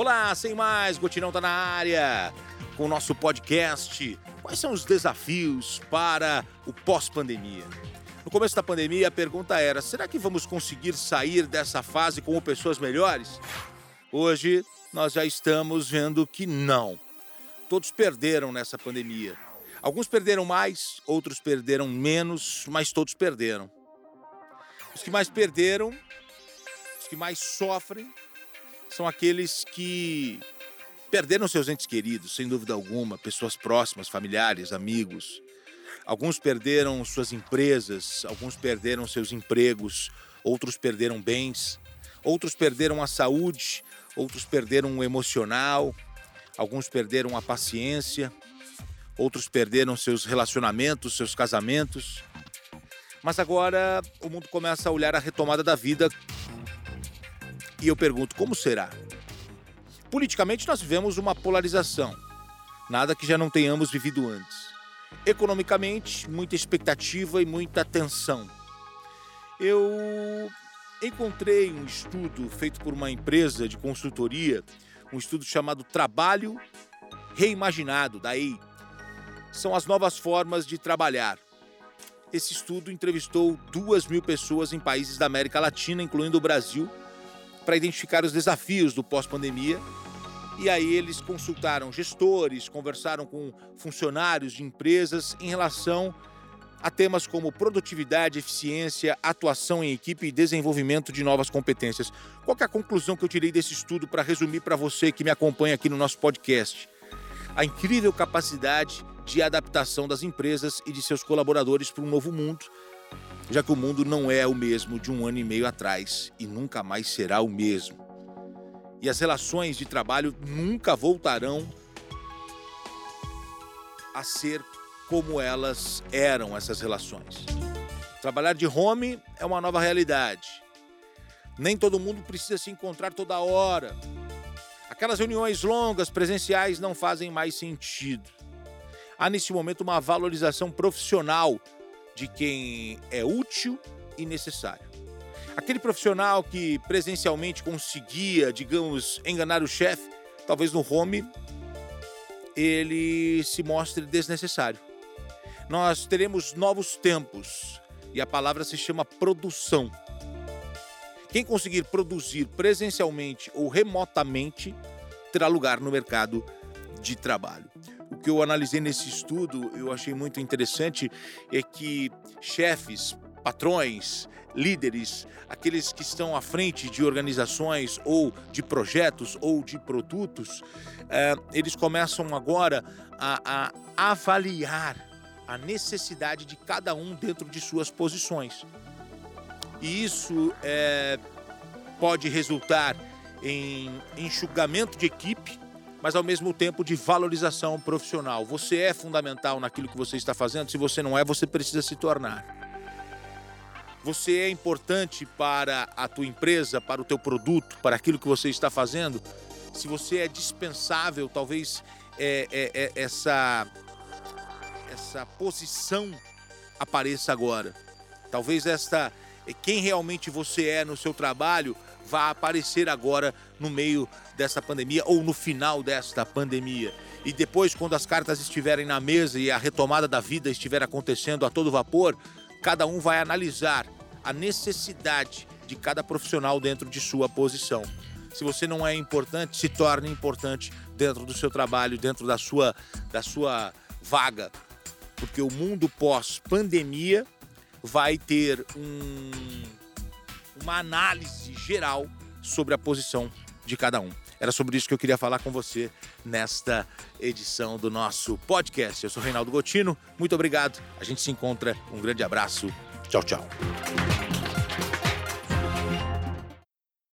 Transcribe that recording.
Olá, sem mais, Gotinão tá na área com o nosso podcast. Quais são os desafios para o pós-pandemia? No começo da pandemia, a pergunta era: será que vamos conseguir sair dessa fase como pessoas melhores? Hoje, nós já estamos vendo que não. Todos perderam nessa pandemia. Alguns perderam mais, outros perderam menos, mas todos perderam. Os que mais perderam, os que mais sofrem, são aqueles que perderam seus entes queridos, sem dúvida alguma, pessoas próximas, familiares, amigos. Alguns perderam suas empresas, alguns perderam seus empregos, outros perderam bens, outros perderam a saúde, outros perderam o emocional, alguns perderam a paciência, outros perderam seus relacionamentos, seus casamentos. Mas agora o mundo começa a olhar a retomada da vida e eu pergunto: como será? Politicamente, nós vivemos uma polarização, nada que já não tenhamos vivido antes. Economicamente, muita expectativa e muita tensão. Eu encontrei um estudo feito por uma empresa de consultoria, um estudo chamado Trabalho Reimaginado, da EI. São as novas formas de trabalhar. Esse estudo entrevistou duas mil pessoas em países da América Latina, incluindo o Brasil, para identificar os desafios do pós-pandemia. E aí eles consultaram gestores, conversaram com funcionários de empresas em relação a temas como produtividade, eficiência, atuação em equipe e desenvolvimento de novas competências. Qual é a conclusão que eu tirei desse estudo para resumir para você que me acompanha aqui no nosso podcast? A incrível capacidade de adaptação das empresas e de seus colaboradores para um novo mundo já que o mundo não é o mesmo de um ano e meio atrás e nunca mais será o mesmo. E as relações de trabalho nunca voltarão a ser como elas eram, essas relações. Trabalhar de home é uma nova realidade. Nem todo mundo precisa se encontrar toda hora. Aquelas reuniões longas, presenciais, não fazem mais sentido. Há nesse momento uma valorização profissional de quem é útil e necessário. Aquele profissional que presencialmente conseguia, digamos, enganar o chefe, talvez no home ele se mostre desnecessário. Nós teremos novos tempos e a palavra se chama produção. Quem conseguir produzir presencialmente ou remotamente terá lugar no mercado de trabalho o que eu analisei nesse estudo, eu achei muito interessante, é que chefes, patrões, líderes, aqueles que estão à frente de organizações ou de projetos ou de produtos, eh, eles começam agora a, a avaliar a necessidade de cada um dentro de suas posições. E isso é, pode resultar em enxugamento de equipe, mas ao mesmo tempo de valorização profissional. Você é fundamental naquilo que você está fazendo, se você não é, você precisa se tornar. Você é importante para a tua empresa, para o teu produto, para aquilo que você está fazendo. Se você é dispensável, talvez é, é, é, essa, essa posição apareça agora. Talvez esta quem realmente você é no seu trabalho vá aparecer agora no meio dessa pandemia ou no final desta pandemia. E depois, quando as cartas estiverem na mesa e a retomada da vida estiver acontecendo a todo vapor, cada um vai analisar a necessidade de cada profissional dentro de sua posição. Se você não é importante, se torne importante dentro do seu trabalho, dentro da sua, da sua vaga. Porque o mundo pós-pandemia vai ter um uma análise geral sobre a posição de cada um. Era sobre isso que eu queria falar com você nesta edição do nosso podcast. Eu sou Reinaldo Gotino, muito obrigado. A gente se encontra. Um grande abraço. Tchau, tchau.